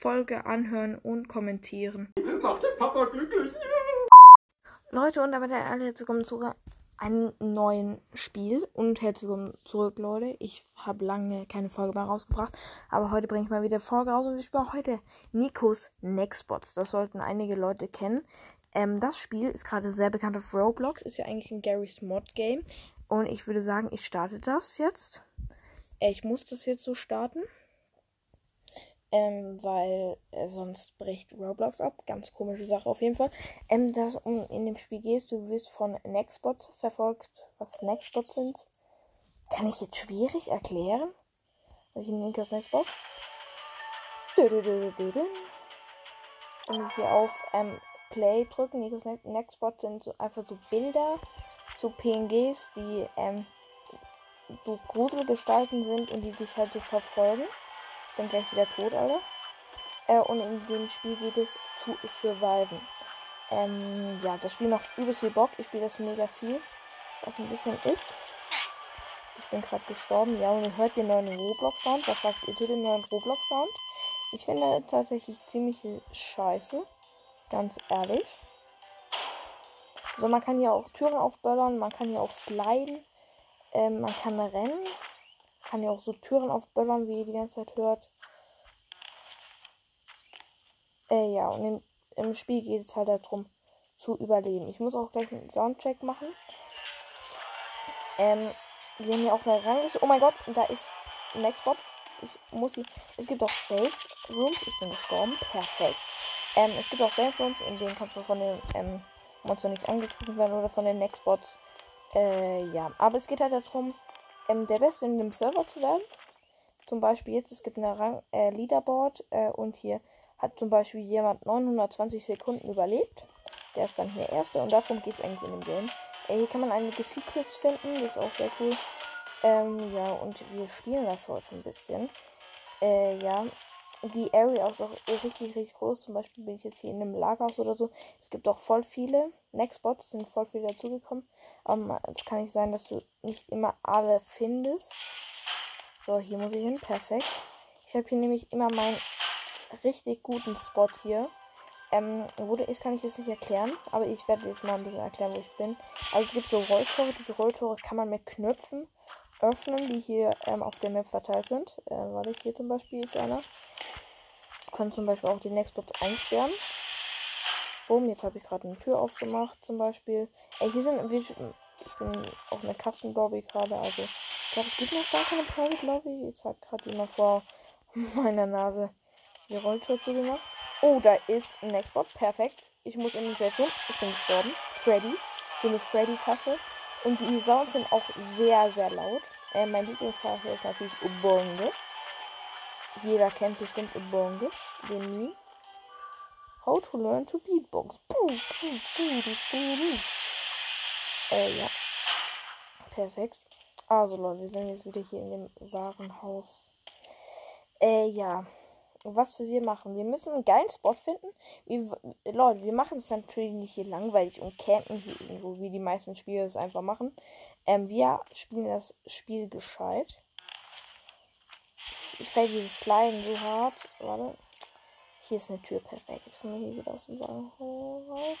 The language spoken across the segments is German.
Folge anhören und kommentieren. Macht den Papa glücklich. Leute, und damit alle herzlich willkommen zu einem neuen Spiel. Und herzlich willkommen zurück, Leute. Ich habe lange keine Folge mehr rausgebracht, aber heute bringe ich mal wieder Folge raus und ich spiele heute Nikos Nextbots. Das sollten einige Leute kennen. Ähm, das Spiel ist gerade sehr bekannt auf Roblox, ist ja eigentlich ein Garry's Mod Game. Und ich würde sagen, ich starte das jetzt. Äh, ich muss das jetzt so starten. Ähm, weil äh, sonst bricht Roblox ab. Ganz komische Sache auf jeden Fall. Ähm, dass um in dem Spiel gehst, du wirst von Nextbots verfolgt. Was Nextbots sind, kann ich jetzt schwierig erklären. Also ich nehme das Nextbot. Dann hier auf ähm, Play drücken. Nikos Nextbot sind so einfach so Bilder zu PNGs, die ähm, so Gruselgestalten sind und die dich halt so verfolgen. Bin gleich wieder tot, Alter. Äh, und in dem Spiel geht es zu surviven. Ähm, ja, das Spiel macht übelst viel Bock. Ich spiele das mega viel. Was ein bisschen ist. Ich bin gerade gestorben. Ja, und ihr hört den neuen Roblox-Sound. Was sagt ihr zu dem neuen Roblox-Sound? Ich finde tatsächlich ziemlich scheiße. Ganz ehrlich. So, man kann hier auch Türen aufböllern. Man kann hier auch sliden. Ähm, man kann rennen. Kann ja auch so Türen aufböllern, wie ihr die ganze Zeit hört. Äh, ja, und im, im Spiel geht es halt darum, zu überleben. Ich muss auch gleich einen Soundcheck machen. Ähm, wir haben hier auch eine Rangliste. Oh mein Gott, da ist ein Nextbot. Ich muss sie. Es gibt auch Safe Rooms. Ich bin gestorben. Perfekt. Ähm, es gibt auch Safe Rooms, in denen kannst du von den ähm, Monster nicht angegriffen werden oder von den Nextbots. Äh, ja. Aber es geht halt darum, ähm, der Beste in dem Server zu werden. Zum Beispiel jetzt, es gibt eine Rang äh, Leaderboard äh, und hier hat zum Beispiel jemand 920 Sekunden überlebt. Der ist dann hier Erster und darum geht es eigentlich in dem Game. Äh, hier kann man einige Secrets finden, das ist auch sehr cool. Ähm, ja, und wir spielen das heute ein bisschen. Äh, ja, die Area ist auch richtig, richtig groß. Zum Beispiel bin ich jetzt hier in einem Lagerhaus oder so. Es gibt auch voll viele. Nextbots sind voll viele dazugekommen. Aber es kann nicht sein, dass du nicht immer alle findest. So, hier muss ich hin. Perfekt. Ich habe hier nämlich immer meinen richtig guten Spot hier. Ähm, wo der ist, kann ich jetzt nicht erklären. Aber ich werde jetzt mal ein bisschen erklären, wo ich bin. Also es gibt so Rolltore. Diese Rolltore kann man mit Knöpfen öffnen, die hier ähm, auf der Map verteilt sind. Äh, warte, hier zum Beispiel ist einer. Können zum Beispiel auch die Nextbots einsperren. Boom, jetzt habe ich gerade eine Tür aufgemacht zum Beispiel. Ey, hier sind. Ich bin auf einer Custom Lobby gerade, also. Ich glaube, es gibt noch gar keine Private Lobby. Jetzt hat gerade jemand vor meiner Nase die Rolltür zugemacht. Oh, da ist ein Nextbot. Perfekt. Ich muss in den Safe Room. Ich bin gestorben. Freddy. So eine Freddy-Tasche. Und die Sounds sind auch sehr, sehr laut. Äh, mein Lieblingstasche ist natürlich Ubonge. Jeder kennt bestimmt Ubonge. Den Meme. How to learn to beatbox. Äh, ja. Perfekt. Also, Leute, wir sind jetzt wieder hier in dem Warenhaus. Äh, ja. Was wir machen? Wir müssen einen geilen Spot finden. Wir, Leute, wir machen es natürlich nicht hier langweilig und campen hier irgendwo, wie die meisten Spieler es einfach machen. Ähm, wir spielen das Spiel gescheit. Ich fällt dieses Slime so hart. Warte. Hier ist eine Tür perfekt. Jetzt kommen wir hier wieder aus dem Wagen raus.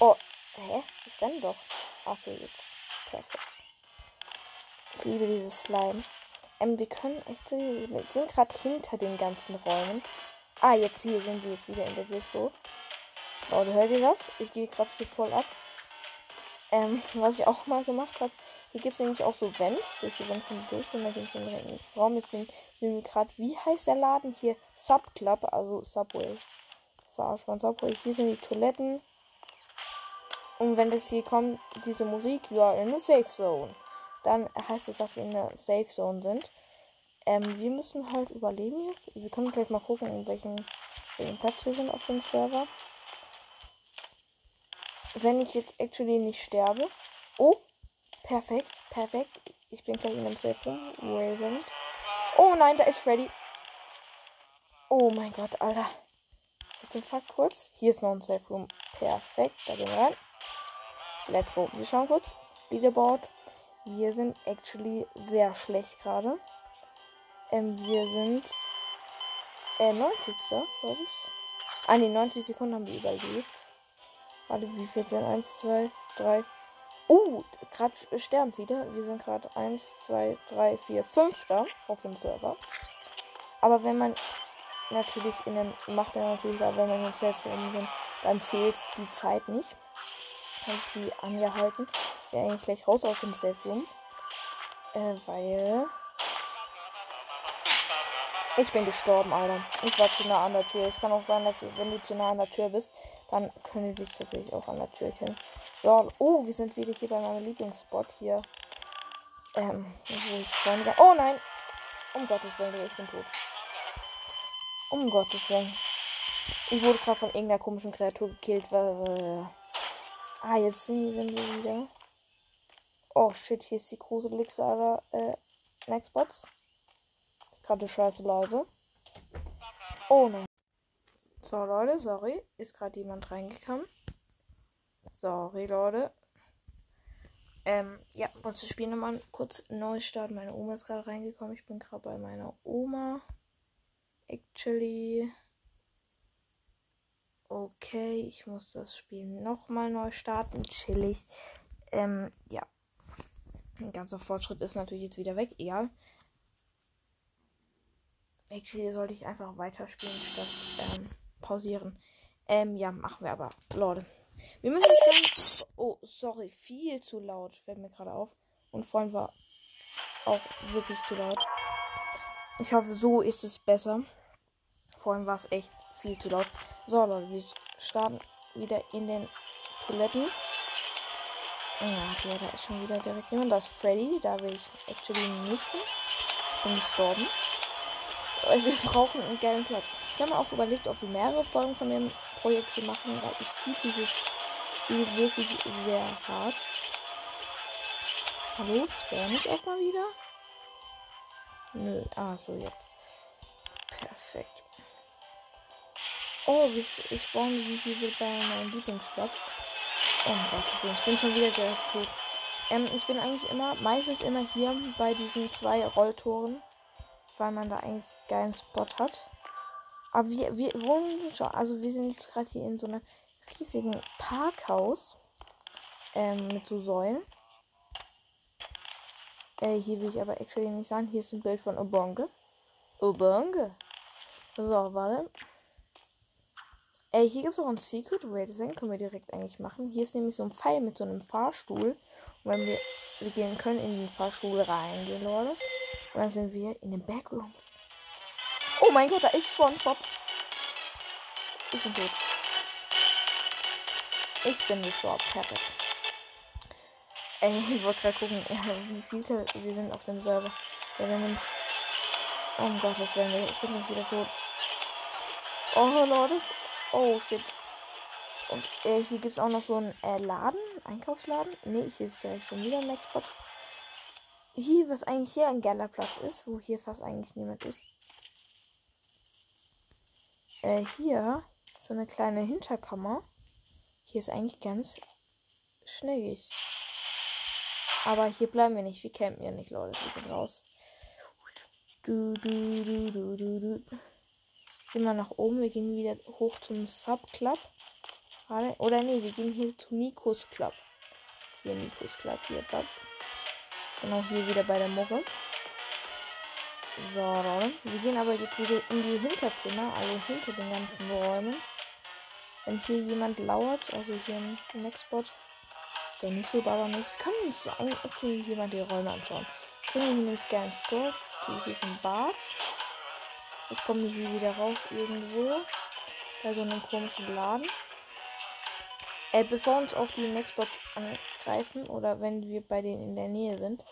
Oh, hä? Ich renne doch. Achso, jetzt. Perfekt. Ich liebe dieses Slime. Ähm, wir können. Wir sind gerade hinter den ganzen Räumen. Ah, jetzt hier sind wir jetzt wieder in der Disco. Leute, hört ihr das? Ich gehe gerade hier voll ab. Ähm, was ich auch mal gemacht habe, hier gibt es nämlich auch so Vents. Durch die Vents kann ich durchgehen. Da gibt es einen Raum. Jetzt bin ich gerade, wie heißt der Laden? Hier Subclub, also Subway. Verarscht von Subway. Hier sind die Toiletten. Und wenn das hier kommt, diese Musik, you are in the safe zone. Dann heißt es, dass wir in der Safe Zone sind. Ähm, wir müssen halt überleben jetzt. Wir können gleich mal gucken, in welchem, welchem Platz wir sind auf dem Server. Wenn ich jetzt actually nicht sterbe. Oh, perfekt, perfekt. Ich bin gleich in einem Safe Room. Oh nein, da ist Freddy. Oh mein Gott, Alter. Jetzt im Fall kurz. Hier ist noch ein Safe Room. Perfekt, da gehen wir rein. Let's go. Wir schauen kurz. Leaderboard. Wir sind actually sehr schlecht gerade. Ähm, wir sind Äh, 90. glaube ich. Ah, nee, 90 Sekunden haben wir überlebt. Warte, wie viel sind? 1, 2, 3. Uh, gerade sterben viele. Wir sind gerade 1, 2, 3, 4, 5 da auf dem Server. Aber wenn man natürlich in dem, macht er natürlich auch, wenn man im Selbst sind, dann zählt die Zeit nicht. Kannst die angehalten. Wäre eigentlich gleich raus aus dem Safe Room. Äh, weil. Ich bin gestorben, Alter. Ich war zu nah an der Tür. Es kann auch sein, dass wenn du zu nah an der Tür bist, dann können die dich tatsächlich auch an der Tür kennen. So, oh, wir sind wieder hier bei meinem Lieblingsspot hier. Ähm, ich. Oh nein! Um Gottes Willen, ich bin tot. Um Gottes Willen. Ich wurde gerade von irgendeiner komischen Kreatur gekillt. Weil, ah, jetzt sind, wir wieder. Oh shit, hier ist die große aller äh, Nextbots. Ist gerade scheiße leise. Oh nein. So, Leute, sorry. Ist gerade jemand reingekommen. Sorry, Leute. Ähm, ja, uns spielen nochmal kurz Neustart. Meine Oma ist gerade reingekommen. Ich bin gerade bei meiner Oma. Actually. Okay, ich muss das Spiel nochmal neu starten. Chillig. Ähm, ja. Ein ganzer Fortschritt ist natürlich jetzt wieder weg. Egal. Actually sollte ich einfach weiterspielen statt ähm, pausieren. Ähm, ja, machen wir aber. Leute. Wir müssen jetzt dann. Oh, sorry. Viel zu laut. Fällt mir gerade auf. Und vorhin war auch wirklich zu laut. Ich hoffe, so ist es besser. Vorhin war es echt viel zu laut. So, Leute, wir starten wieder in den Toiletten. Ja, da ist schon wieder direkt jemand. Da ist Freddy. Da will ich actually nicht hin. Bin gestorben. Wir brauchen einen geilen Platz. Ich habe mir auch überlegt, ob wir mehrere Folgen von dem Projekt hier machen, weil ich fühle dieses Spiel wirklich sehr hart. Hallo, spawn ich auch mal wieder? Nö, ah, so jetzt. Perfekt. Oh, ich spawn wie viel bei meinem Lieblingsplatz. Oh Gott, ich bin schon wieder der tot. Ähm, ich bin eigentlich immer, meistens immer hier bei diesen zwei Rolltoren, weil man da eigentlich einen geilen Spot hat. Aber wir, wir wohnen schon, also wir sind jetzt gerade hier in so einem riesigen Parkhaus ähm, mit so Säulen. Äh, hier will ich aber actually nicht sagen. Hier ist ein Bild von Obonge. Obonge. So, warte. Ey, hier gibt es auch ein Secret Way. Das können wir direkt eigentlich machen. Hier ist nämlich so ein Pfeil mit so einem Fahrstuhl. Und wenn wir, wir gehen können in den Fahrstuhl reingehen, Leute. Und dann sind wir in den Backrooms. Oh mein Gott, da ist SpongeBob. Ich bin tot. Ich bin gestorben. Perfekt. Ey, ich wollte gerade gucken, wie viele wir sind auf dem Server. Ja, wir sind. Oh Gott, was werden wir? Ich bin nicht wieder tot. Oh, Leute. Oh, shit. Und äh, hier gibt es auch noch so einen äh, Laden, Einkaufsladen. Ne, hier ist direkt schon wieder ein Nextbot. Hier, was eigentlich hier ein geiler Platz ist, wo hier fast eigentlich niemand ist äh, hier so eine kleine Hinterkammer. Hier ist eigentlich ganz schneckig. Aber hier bleiben wir nicht. Wir campen ja nicht, Leute. Wir gehen raus. Du, du, du, du, du, du. Ich gehe mal nach oben. Wir gehen wieder hoch zum Sub-Club. Oder nee, wir gehen hier zu Nikos Club. Hier Nikos Club. Hier, Club. Genau, hier wieder bei der Mucke. So, wir gehen aber jetzt wieder in die Hinterzimmer, also hinter den ganzen Räumen. Wenn hier jemand lauert, also hier ein Nextbot, der nicht so babamäßig, kann uns eigentlich jemand die Räume anschauen. Kriegen hier nämlich gerne Score. Okay, hier ist ein Bad. Kommen wir hier wieder raus irgendwo. Bei so einem komischen Laden. Äh, bevor uns auch die Nextbots angreifen oder wenn wir bei denen in der Nähe sind,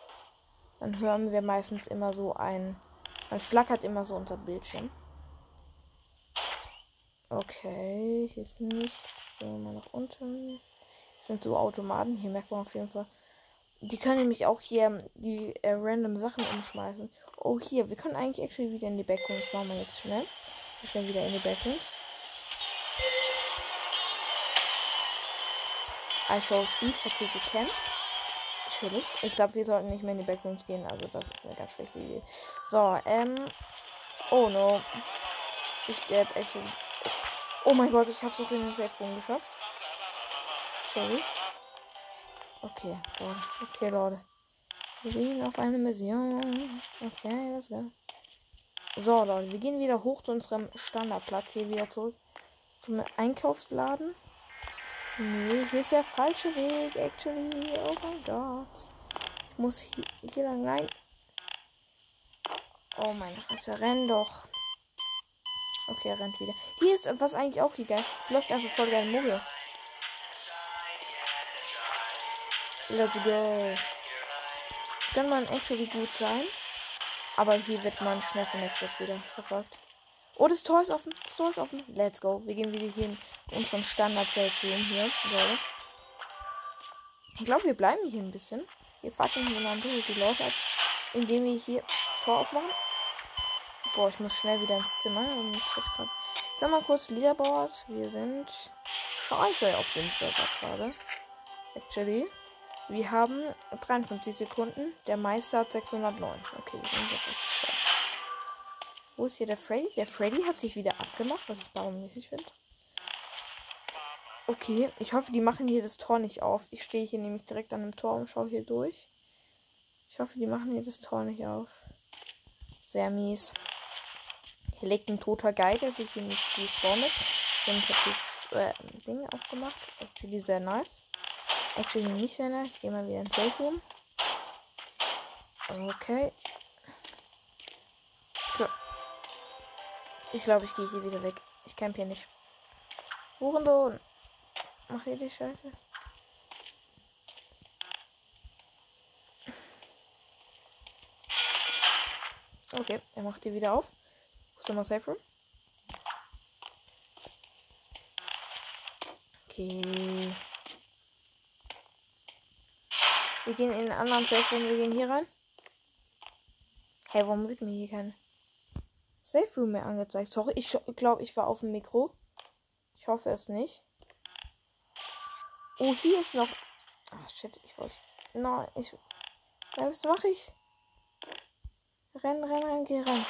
dann hören wir meistens immer so ein dann flackert immer so unser Bildschirm. Okay, hier ist nichts. Gehen wir mal nach unten. Das sind so Automaten. Hier merkt man auf jeden Fall. Die können nämlich auch hier die äh, random Sachen umschmeißen. Oh, hier. Wir können eigentlich actually wieder in die Backrooms. Machen wir jetzt schnell. Wir stellen wieder in die Backrooms. I Show Speed hier gekämpft chillig. Ich glaube, wir sollten nicht mehr in die Backrooms gehen. Also, das ist eine ganz schlechte Idee. So, ähm. Oh no. Ich sterbe echt. Oh mein Gott, ich habe es auch in den Safe Room geschafft. Sorry. Okay, Leute. Okay, Leute. Wir gehen auf eine Mission. Okay, let's go. So, Leute, wir gehen wieder hoch zu unserem Standardplatz. Hier wieder zurück zum Einkaufsladen. Nee, hier ist der falsche Weg, actually. Oh mein Gott. Ich muss hier, hier lang rein. Oh meine Fresse, renn doch. Okay, er rennt wieder. Hier ist was eigentlich auch hier geil. Läuft einfach voll geil Mobil. Let's go. Kann man actually gut sein. Aber hier wird man schnell von Xbox wieder verfolgt. Oh, das Tor ist offen. Das Tor ist offen. Let's go. Wir gehen wieder hier in unseren standard safe room hier. So. Ich glaube, wir bleiben hier ein bisschen. Wir fucken hier mal die Leute ab, indem wir hier das Tor aufmachen. Boah, ich muss schnell wieder ins Zimmer. Und ich. Ich mal kurz Leaderboard. Wir sind scheiße auf dem Server gerade. Actually. Wir haben 53 Sekunden. Der Meister hat 609. Okay, wir sind scheiße. Wo ist hier der Freddy? Der Freddy hat sich wieder abgemacht, was ich baummäßig finde. Okay, ich hoffe, die machen hier das Tor nicht auf. Ich stehe hier nämlich direkt an dem Tor und schaue hier durch. Ich hoffe, die machen hier das Tor nicht auf. Sehr mies. Hier liegt ein toter Guide, der sich hier nicht gespawnt. Und ich habe jetzt äh, Dinge aufgemacht. Actually sehr nice. Actually nicht nice. Ich gehe mal wieder ins Safe Room. Okay. So. Ich glaube, ich gehe hier wieder weg. Ich camp hier nicht. Hurensohn. Mach hier die Scheiße. Okay, er macht die wieder auf. Ist nochmal Safe Room? Okay. Wir gehen in den anderen Safe Room. Wir gehen hier rein. Hey, warum wird mir hier kein Safe Room mehr angezeigt? Sorry, ich glaube, ich war auf dem Mikro. Ich hoffe es nicht. Oh, hier ist noch. Ah, shit, ich wollte. Nein, ich. Ja, was mache ich? Renn, renn, renn, geh rein.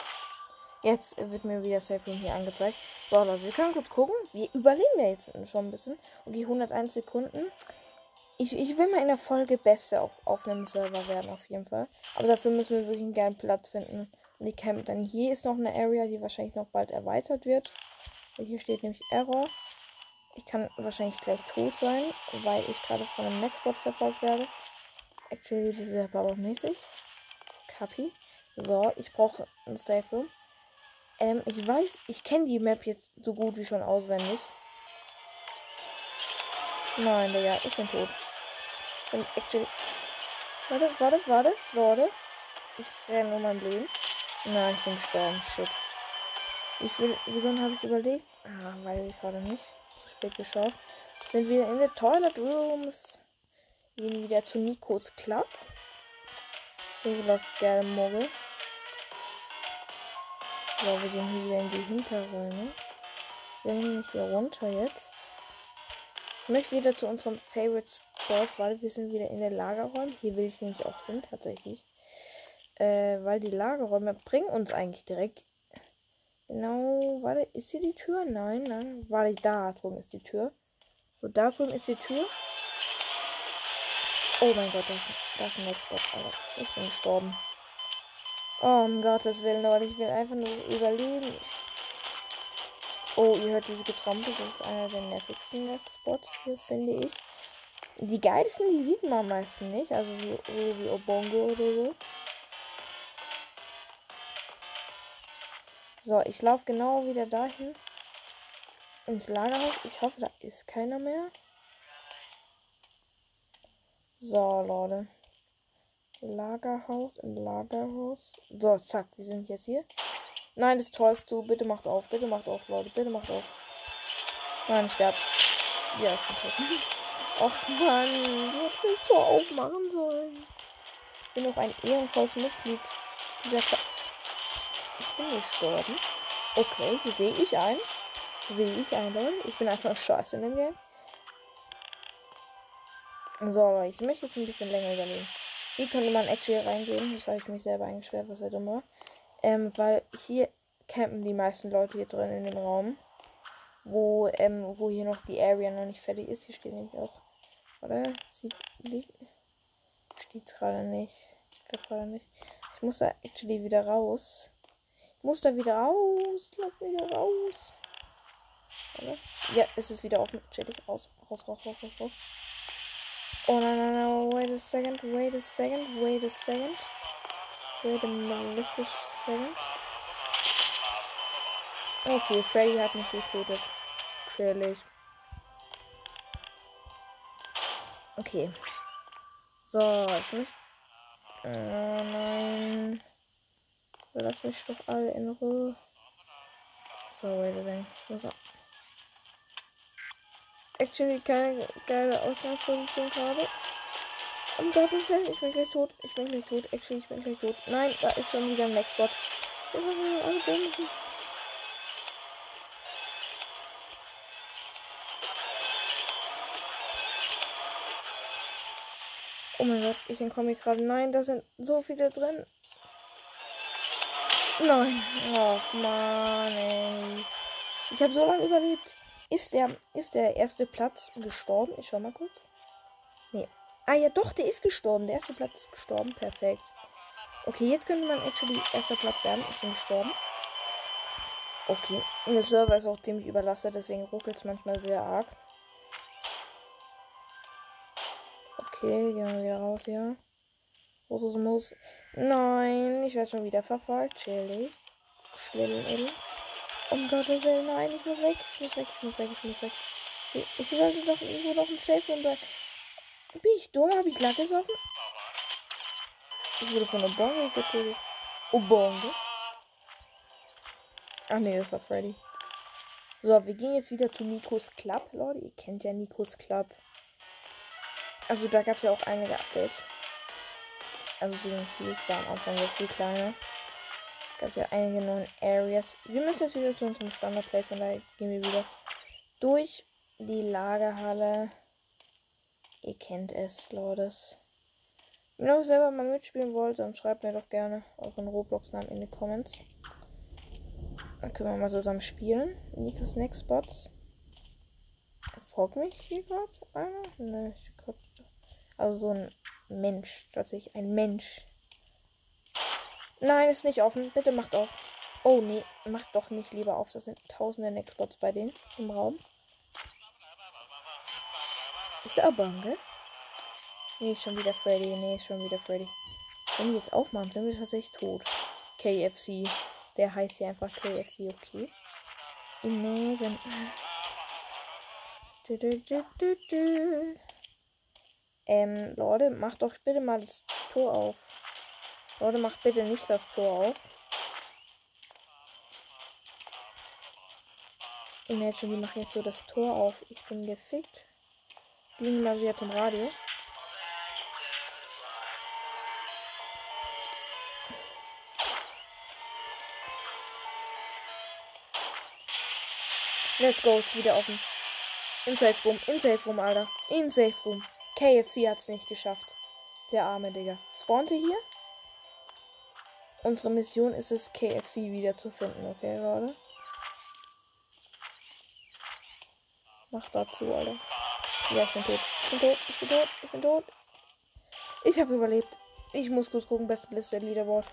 Jetzt wird mir wieder Safe Room hier angezeigt. So, Leute, wir können kurz gucken. Wir überleben ja jetzt schon ein bisschen. Okay, 101 Sekunden. Ich, ich will mal in der Folge Beste auf, auf einem Server werden, auf jeden Fall. Aber dafür müssen wir wirklich einen geilen Platz finden. Und ich camp dann hier ist noch eine Area, die wahrscheinlich noch bald erweitert wird. Hier steht nämlich Error. Ich kann wahrscheinlich gleich tot sein, weil ich gerade von einem Nextbot verfolgt werde. Actually, das ist auch mäßig. Copy. So, ich brauche ein Safe Room. Ähm, ich weiß, ich kenne die Map jetzt so gut wie schon auswendig. Nein, Digga, ich bin tot. Und actually. Warte, warte, warte, warte. Ich renne um mein Leben. Nein, ich bin gestorben. Shit. Wie viele Sekunden habe ich überlegt? Ah, weiß ich gerade nicht spät geschaut. Sind wir in den Toilet Rooms. Gehen wieder zu Nikos Club. Hier läuft der Mogel. So, wir gehen hier wieder in die Hinterräume. Wir gehen hier runter jetzt. Ich möchte wieder zu unserem Favorite Spot, weil wir sind wieder in den Lagerräumen. Hier will ich nämlich auch hin, tatsächlich. Äh, weil die Lagerräume bringen uns eigentlich direkt Genau, warte, ist hier die Tür? Nein, nein. Warte, da drüben ist die Tür. So, da drüben ist die Tür. Oh mein Gott, das, das ist ein Nextbot, Alter. Ich bin gestorben. Oh, um Gottes Willen, Leute, ich will einfach nur überleben. Oh, ihr hört diese Getrampel. Das ist einer der nervigsten Nextbots hier, finde ich. Die geilsten, die sieht man meistens nicht. Also wie, wie Obongo oder so. So, ich laufe genau wieder dahin. Ins Lagerhaus. Ich hoffe, da ist keiner mehr. So, Leute. Lagerhaus, im Lagerhaus. So, zack, wir sind jetzt hier. Nein, das Tor ist zu. Bitte macht auf. Bitte macht auf, Leute. Bitte macht auf. Nein, sterbt. Ja, ich bin tot. Och Mann, du hättest das Tor aufmachen sollen. Ich bin noch ein ehrenvolles Mitglied dieser Ver bin gestorben. Okay, sehe ich ein. Sehe ich ein, Leute. Ich bin einfach scheiße in dem Game. So, ich möchte jetzt ein bisschen länger überlegen. Hier könnte man actually reingehen. Das habe ich mich selber eingesperrt, was er dumm war. Ähm, weil hier campen die meisten Leute hier drin in dem Raum. Wo, ähm, wo hier noch die Area noch nicht fertig ist. Hier steht nämlich auch. Oder? Sieht. Steht's gerade nicht. Ich glaube gerade nicht. Ich muss da actually wieder raus. Ich muss da wieder raus. Lass mich wieder raus. Oder? Ja, es ist wieder offen. Chillig. Raus, raus, raus, raus, raus, raus. Oh nein, nein, nein. Wait a second. Wait a second. Wait a second. Wait a realistic second. Okay, Freddy hat mich getötet. Chillig. Okay. So, ich möchte. Oh nein. Lass mich doch alle in Ruhe. So, wait a second. So. Actually keine geile Ausgangsposition gerade. Um Gottes Willen, ich bin gleich tot. Ich bin gleich tot. Actually, ich bin gleich tot. Nein, da ist schon wieder ein Maxbot. Wir wollen alle bumsen. Oh mein Gott, ich entkomme gerade. Nein, da sind so viele drin. Nein. Och man, ey. Ich habe so lange überlebt. Ist der, ist der erste Platz gestorben? Ich schau mal kurz. Nee. Ah ja, doch, der ist gestorben. Der erste Platz ist gestorben. Perfekt. Okay, jetzt könnte man actually erster Platz werden. Ich bin gestorben. Okay. Und der Server ist auch ziemlich überlastet, deswegen ruckelt es manchmal sehr arg. Okay, gehen wir wieder raus hier. Muss es muss. Nein, ich werde schon wieder verfolgt. Chillig. Schlimm, Um Gottes Willen, nein, ich muss weg. Ich muss weg, ich muss weg, ich muss weg. Ich, sollte doch irgendwo noch ein Safe sein. Bin ich dumm? Habe ich Lack gesoffen? Ich wurde von Obonge getötet. Obonge? Ach nee, das war Freddy. So, wir gehen jetzt wieder zu Nikos Club, Leute. Ihr kennt ja Nikos Club. Also da gab es ja auch einige Updates. Also zu Spiel, es war am Anfang sehr viel kleiner. Gab ja einige neue Areas. Wir müssen jetzt wieder zu unserem Standard Place, von daher gehen wir wieder durch die Lagerhalle. Ihr kennt es, Leute. Wenn ihr auch selber mal mitspielen wollt, dann schreibt mir doch gerne euren Roblox-Namen in die Comments. Dann können wir mal zusammen spielen. Nikos Next Spots. Folgt mich hier gerade einer? Ne, ich also so ein Mensch. Tatsächlich ein Mensch. Nein, ist nicht offen. Bitte macht auf. Oh nee, macht doch nicht lieber auf. Das sind tausende Nextbots bei denen im Raum. Ist der Abange? Nee, ist schon wieder Freddy. Nee, ist schon wieder Freddy. Wenn die jetzt aufmachen, sind wir tatsächlich tot. KFC. Der heißt hier einfach KFC, okay. Imagine. Du, du, du, du, du. Ähm, Leute, macht doch bitte mal das Tor auf. Leute, macht bitte nicht das Tor auf. Imagine, die machen jetzt so das Tor auf. Ich bin gefickt. Gehen mal wieder zum Radio. Let's go, ist wieder offen. In Safe Room, in Safe Room, Alter. In Safe Room. KFC hat es nicht geschafft. Der arme Digga. Spawnte hier. Unsere Mission ist es, KFC wieder zu finden, okay, Leute? Mach dazu, Alter. Ja, ich bin tot. Ich bin tot, ich bin tot, ich bin tot. Ich habe überlebt. Ich muss kurz gucken, beste Liste Leaderboard.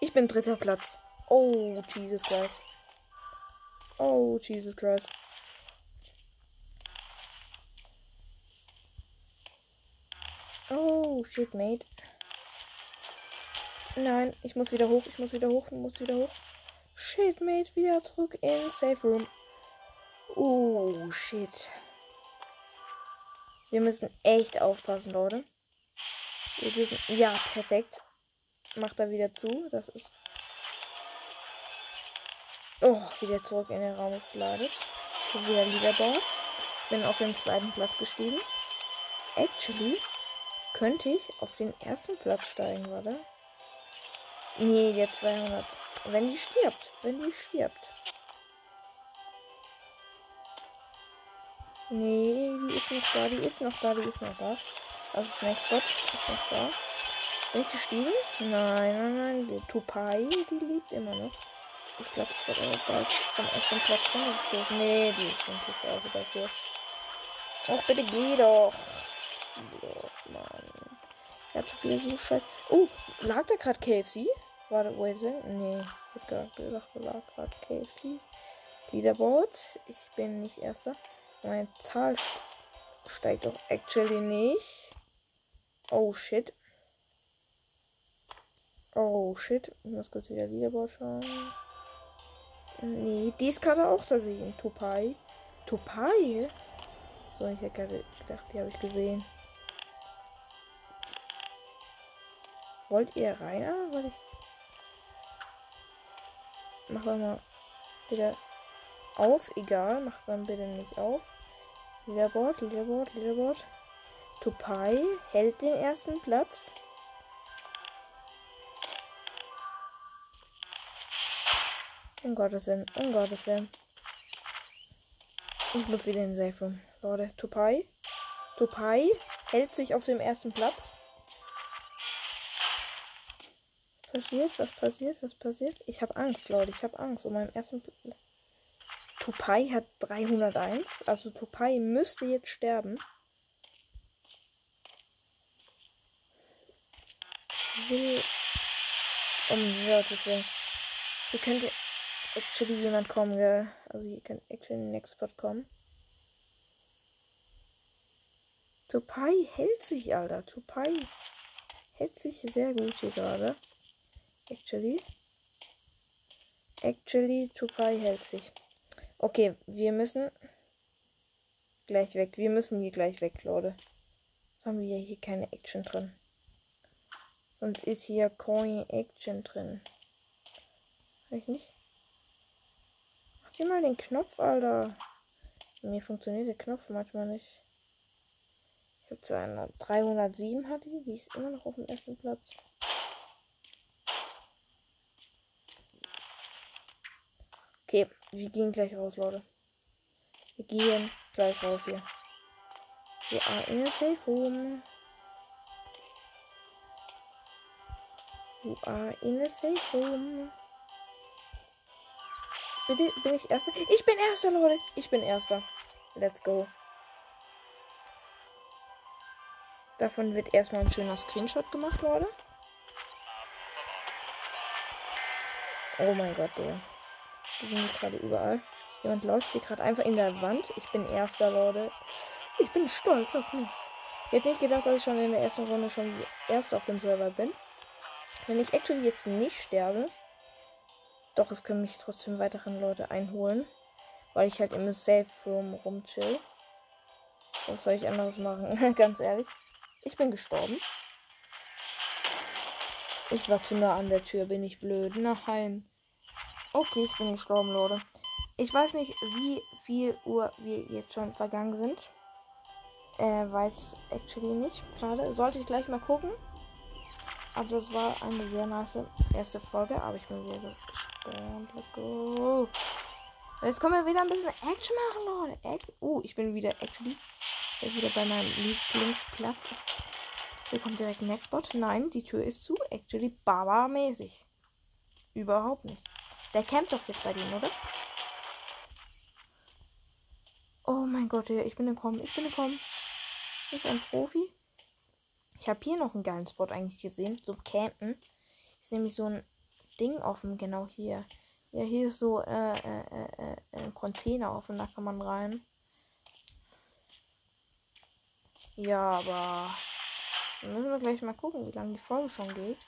Ich bin dritter Platz. Oh, Jesus Christ. Oh, Jesus Christ. Oh, shit, mate. Nein, ich muss wieder hoch, ich muss wieder hoch, ich muss wieder hoch. Shit, mate, wieder zurück in Safe Room. Oh, shit. Wir müssen echt aufpassen, Leute. Dürfen, ja, perfekt. Macht er wieder zu. Das ist. Oh, wieder zurück in den Raum ist ladet. Wieder Leaderboard. Bin auf den zweiten Platz gestiegen. Actually, könnte ich auf den ersten Platz steigen, warte. Nee, der 200. Wenn die stirbt. Wenn die stirbt. Nee, die ist noch da, die ist noch da, die ist noch da. Das ist Next Bot, ist noch da. Bin ich gestiegen? Nein, nein, nein. Die Tupai, die lebt immer noch. Ich glaube, ich werde aber bald vom ersten Platz runtergestoßen. Nee, die sind sich also dafür. Ach, bitte geh doch. Wieder so scheiße. Oh, lag da gerade KFC? Warte, wait a second. Nee, ich hab gerade gedacht, da lag gerade KFC. Leaderboard. Ich bin nicht erster. Meine Zahl steigt doch actually nicht. Oh shit. Oh shit. Ich muss kurz wieder Leaderboard schauen. Nee, die ist gerade auch da sehe in Tupai. Tupai? So, ich hätte gerade gedacht, die habe ich gesehen. Wollt ihr rein? Ah, weil ich. Mach mal wieder auf. Egal, macht dann bitte nicht auf. Leaderboard, Leaderboard, Leaderboard. Tupai hält den ersten Platz. Um Gottes Willen, um Gottes Willen. Ich muss wieder in den Safe Room. Leute, Tupai. Tupai hält sich auf dem ersten Platz. Passiert, was passiert, was passiert? Ich habe Angst, Leute, ich habe Angst um meinen ersten. Tupai hat 301, also Tupai müsste jetzt sterben. Will um Gottes Willen. Ihr könnt actually jemand kommen, gell? Also hier kann actually in den Next Spot kommen. Tupai hält sich, Alter. Tupai hält sich sehr gut hier gerade. Actually. Actually, Tupai hält sich. Okay, wir müssen gleich weg. Wir müssen hier gleich weg, Leute. Sonst haben wir hier keine Action drin. Sonst ist hier keine Action drin. Vielleicht nicht? Zieh mal den Knopf, Alter. Mir funktioniert der Knopf manchmal nicht. Ich habe zu einer 307 hatte die ist immer noch auf dem ersten Platz. Okay, wir gehen gleich raus, Leute. Wir gehen gleich raus hier. Wir are in a safe room. You are in a safe room. Bitte, bin ich Erster? Ich bin Erster, Leute. Ich bin Erster. Let's go. Davon wird erstmal ein schöner Screenshot gemacht, Leute. Oh mein Gott, der. Die sind gerade überall. Jemand läuft hier gerade einfach in der Wand. Ich bin Erster, Leute. Ich bin stolz auf mich. Ich hätte nicht gedacht, dass ich schon in der ersten Runde schon Erster auf dem Server bin. Wenn ich actually jetzt nicht sterbe, doch, es können mich trotzdem weiteren Leute einholen. Weil ich halt im Safe Room rumchill. Was soll ich anderes machen? Ganz ehrlich. Ich bin gestorben. Ich war zu nah an der Tür, bin ich blöd. Nein. Okay, ich bin gestorben, Leute. Ich weiß nicht, wie viel Uhr wir jetzt schon vergangen sind. Äh, weiß actually nicht gerade. Sollte ich gleich mal gucken. Aber das war eine sehr nice erste Folge. Aber ich bin wieder gespannt. Let's go. Jetzt können wir wieder ein bisschen Action machen, Leute. Action. Oh, ich bin wieder actually wieder bei meinem Lieblingsplatz. Hier kommt direkt ein Next Spot. Nein, die Tür ist zu. Actually Baba-mäßig. Überhaupt nicht. Der campt doch jetzt bei denen, oder? Oh mein Gott, ich bin gekommen. Ich bin gekommen. Ich ein Profi. Ich habe hier noch einen geilen Spot eigentlich gesehen. So campen. Ist nämlich so ein Ding offen, genau hier. Ja, hier ist so äh, äh, äh, äh ein Container offen, da kann man rein. Ja, aber müssen wir gleich mal gucken, wie lange die Folge schon geht.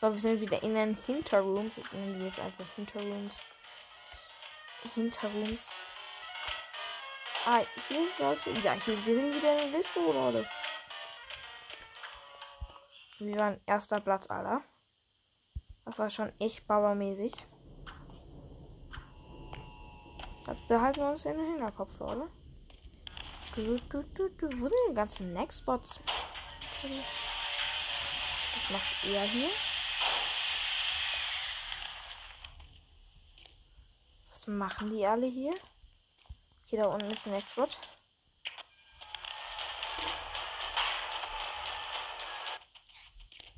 So, wir sind wieder in den Hinterrooms. Ich nenne die jetzt einfach Hinterrooms. Hinterrooms. Ah, hier sollte. Ja, hier, wir sind wieder in der Disco, Leute. Wir waren erster Platz, Alter. Das war schon echt bauermäßig. Das behalten wir uns in den Hinterkopf, Leute. Du, du, du, du. Wo sind die ganzen Next-Spots? Was macht er hier? Machen die alle hier? Okay, da unten ist ein Export.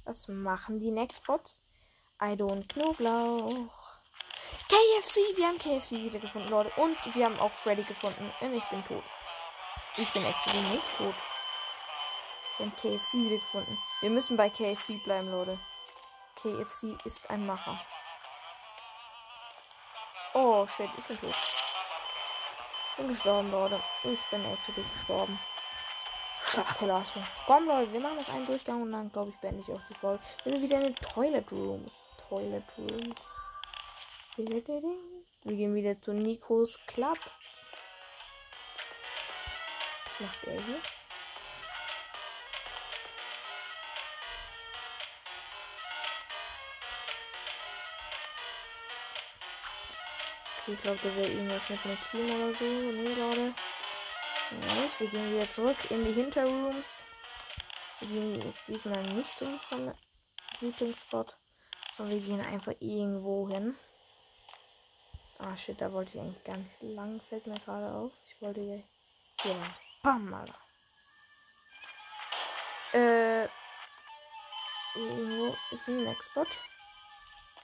Was machen die Nextbots? I don't Knoblauch. KFC, wir haben KFC wiedergefunden, Leute. Und wir haben auch Freddy gefunden. Und ich bin tot. Ich bin actually nicht tot. Wir haben KFC wiedergefunden. Wir müssen bei KFC bleiben, Leute. KFC ist ein Macher. Oh shit, ich bin tot. Ich bin gestorben, Leute. Ich bin actually gestorben. Starke Leistung. Komm, Leute, wir machen noch einen Durchgang und dann, glaube ich, beende ich auch die Folge. Wir sind wieder in den Toilet Rooms. Toilet Rooms. Wir gehen wieder zu Nikos Club. Was macht er hier? Ich glaube, der will irgendwas mit einem Team oder so. Nee, Leute. Nicht. Wir gehen wieder zurück in die Hinterrooms. Wir gehen jetzt diesmal nicht zu unserem Lieblingsspot, sondern wir gehen einfach irgendwo hin. Ah shit, da wollte ich eigentlich gar nicht lang, fällt mir gerade auf. Ich wollte hier, hier lang. Bam, Alter. Äh, irgendwo ist ein Next Spot.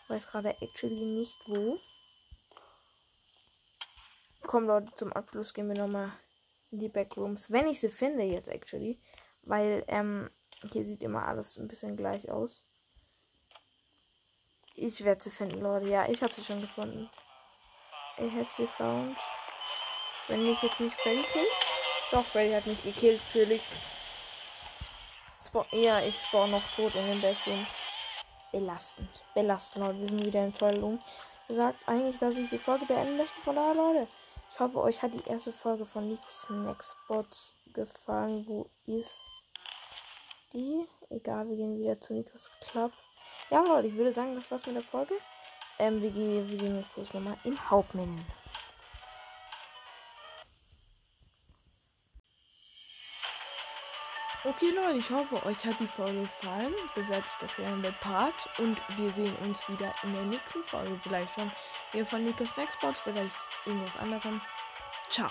Weiß gerade actually nicht wo. Komm Leute, zum Abschluss gehen wir nochmal in die Backrooms. Wenn ich sie finde jetzt actually. Weil, ähm, hier sieht immer alles ein bisschen gleich aus. Ich werde sie finden, Leute. Ja, ich habe sie schon gefunden. Ich have sie found. Wenn mich jetzt nicht Freddy killt. Doch, Freddy hat mich gekillt. Spawn ja, ich spawn noch tot in den Backrooms. Belastend. Belastend, Leute. Wir sind wieder in Toilet Gesagt eigentlich, dass ich die Folge beenden möchte. Von daher, Leute. Ich hoffe, euch hat die erste Folge von Nikos Snackspots gefallen. Wo ist die? Egal, wir gehen wieder zu Nikos Club. Ja, Leute, ich würde sagen, das war's mit der Folge. Ähm, wir, gehen, wir sehen uns kurz nochmal im Hauptmenü. Okay Leute, ich hoffe, euch hat die Folge gefallen. Bewertet doch gerne den Part und wir sehen uns wieder in der nächsten Folge. Vielleicht schon wieder von Nikos Snackspots, vielleicht irgendwas anderem. Ciao.